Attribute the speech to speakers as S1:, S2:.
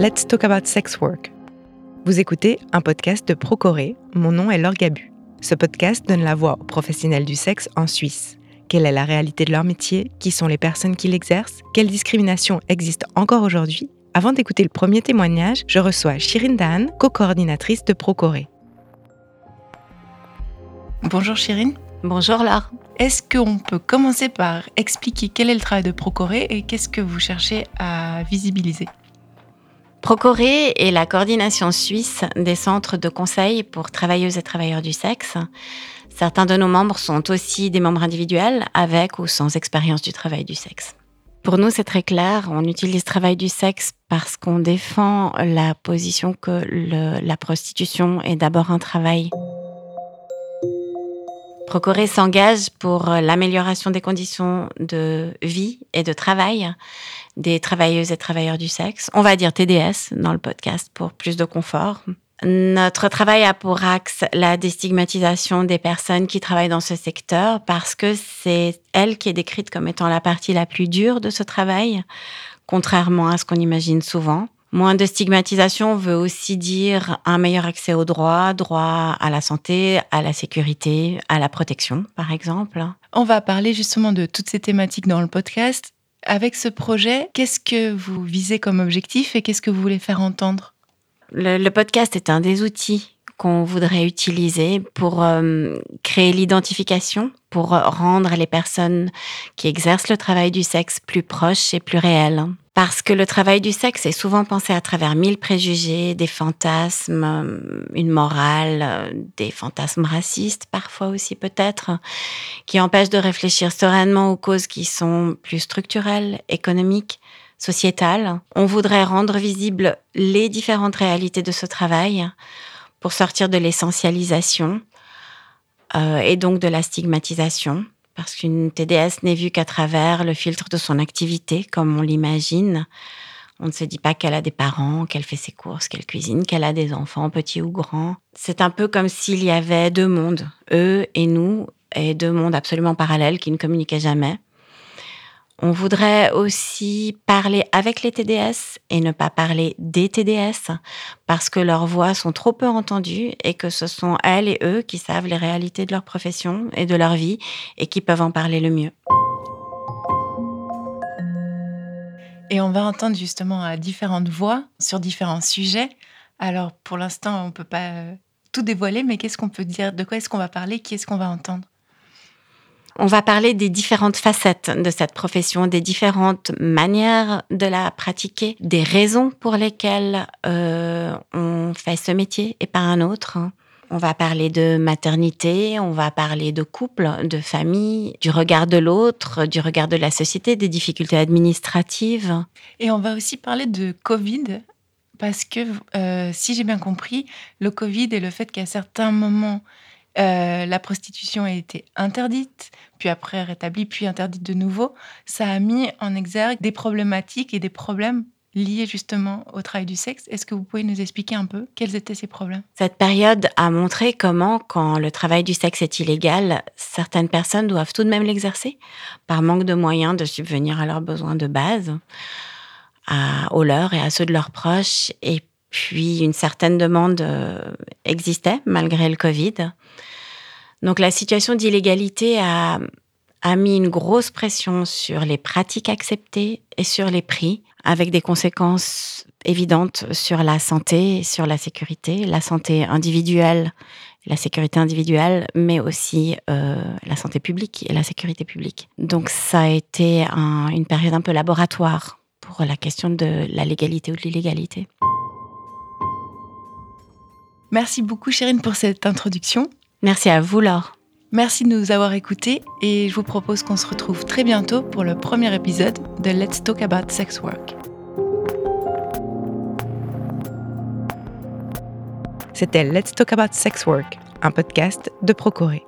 S1: Let's Talk About Sex Work. Vous écoutez un podcast de Procoré. Mon nom est Laure Gabu. Ce podcast donne la voix aux professionnels du sexe en Suisse. Quelle est la réalité de leur métier? Qui sont les personnes qui l'exercent? Quelles discriminations existent encore aujourd'hui? Avant d'écouter le premier témoignage, je reçois Shirin Dan, co-coordinatrice de Procoré. Bonjour Shirin.
S2: Bonjour Laure.
S1: Est-ce qu'on peut commencer par expliquer quel est le travail de Procoré et qu'est-ce que vous cherchez à visibiliser?
S2: Procoré est la coordination suisse des centres de conseil pour travailleuses et travailleurs du sexe. Certains de nos membres sont aussi des membres individuels avec ou sans expérience du travail du sexe. Pour nous, c'est très clair, on utilise travail du sexe parce qu'on défend la position que la prostitution est d'abord un travail Procoré s'engage pour l'amélioration des conditions de vie et de travail des travailleuses et travailleurs du sexe. On va dire TDS dans le podcast pour plus de confort. Notre travail a pour axe la déstigmatisation des personnes qui travaillent dans ce secteur parce que c'est elle qui est décrite comme étant la partie la plus dure de ce travail, contrairement à ce qu'on imagine souvent. Moins de stigmatisation veut aussi dire un meilleur accès aux droits, droit à la santé, à la sécurité, à la protection, par exemple.
S1: On va parler justement de toutes ces thématiques dans le podcast. Avec ce projet, qu'est-ce que vous visez comme objectif et qu'est-ce que vous voulez faire entendre?
S2: Le, podcast est un des outils qu'on voudrait utiliser pour euh, créer l'identification, pour rendre les personnes qui exercent le travail du sexe plus proches et plus réelles. Parce que le travail du sexe est souvent pensé à travers mille préjugés, des fantasmes, euh, une morale, euh, des fantasmes racistes parfois aussi peut-être, qui empêchent de réfléchir sereinement aux causes qui sont plus structurelles, économiques, sociétales. On voudrait rendre visibles les différentes réalités de ce travail pour sortir de l'essentialisation euh, et donc de la stigmatisation parce qu'une TDS n'est vue qu'à travers le filtre de son activité, comme on l'imagine. On ne se dit pas qu'elle a des parents, qu'elle fait ses courses, qu'elle cuisine, qu'elle a des enfants, petits ou grands. C'est un peu comme s'il y avait deux mondes, eux et nous, et deux mondes absolument parallèles qui ne communiquaient jamais. On voudrait aussi parler avec les TDS et ne pas parler des TDS parce que leurs voix sont trop peu entendues et que ce sont elles et eux qui savent les réalités de leur profession et de leur vie et qui peuvent en parler le mieux.
S1: Et on va entendre justement différentes voix sur différents sujets. Alors pour l'instant, on ne peut pas tout dévoiler, mais qu'est-ce qu'on peut dire? De quoi est-ce qu'on va parler? Qui est-ce qu'on va entendre?
S2: On va parler des différentes facettes de cette profession, des différentes manières de la pratiquer, des raisons pour lesquelles euh, on fait ce métier et pas un autre. On va parler de maternité, on va parler de couple, de famille, du regard de l'autre, du regard de la société, des difficultés administratives.
S1: Et on va aussi parler de Covid, parce que euh, si j'ai bien compris, le Covid et le fait qu'à certains moments, euh, la prostitution a été interdite, puis après rétablie, puis interdite de nouveau. Ça a mis en exergue des problématiques et des problèmes liés justement au travail du sexe. Est-ce que vous pouvez nous expliquer un peu quels étaient ces problèmes?
S2: Cette période a montré comment, quand le travail du sexe est illégal, certaines personnes doivent tout de même l'exercer par manque de moyens de subvenir à leurs besoins de base, à, aux leurs et à ceux de leurs proches. Et puis une certaine demande euh, existait malgré le Covid. Donc la situation d'illégalité a, mis une grosse pression sur les pratiques acceptées et sur les prix, avec des conséquences évidentes sur la santé, sur la sécurité, la santé individuelle, la sécurité individuelle, mais aussi euh, la santé publique et la sécurité publique. Donc ça a été une période un peu laboratoire pour la question de la légalité ou de l'illégalité.
S1: Merci beaucoup, Chérine, pour cette introduction.
S2: Merci à vous, Laure.
S1: Merci de nous avoir écoutés et je vous propose qu'on se retrouve très bientôt pour le premier épisode de Let's Talk About Sex Work. C'était Let's Talk About Sex Work, un podcast de Procoré.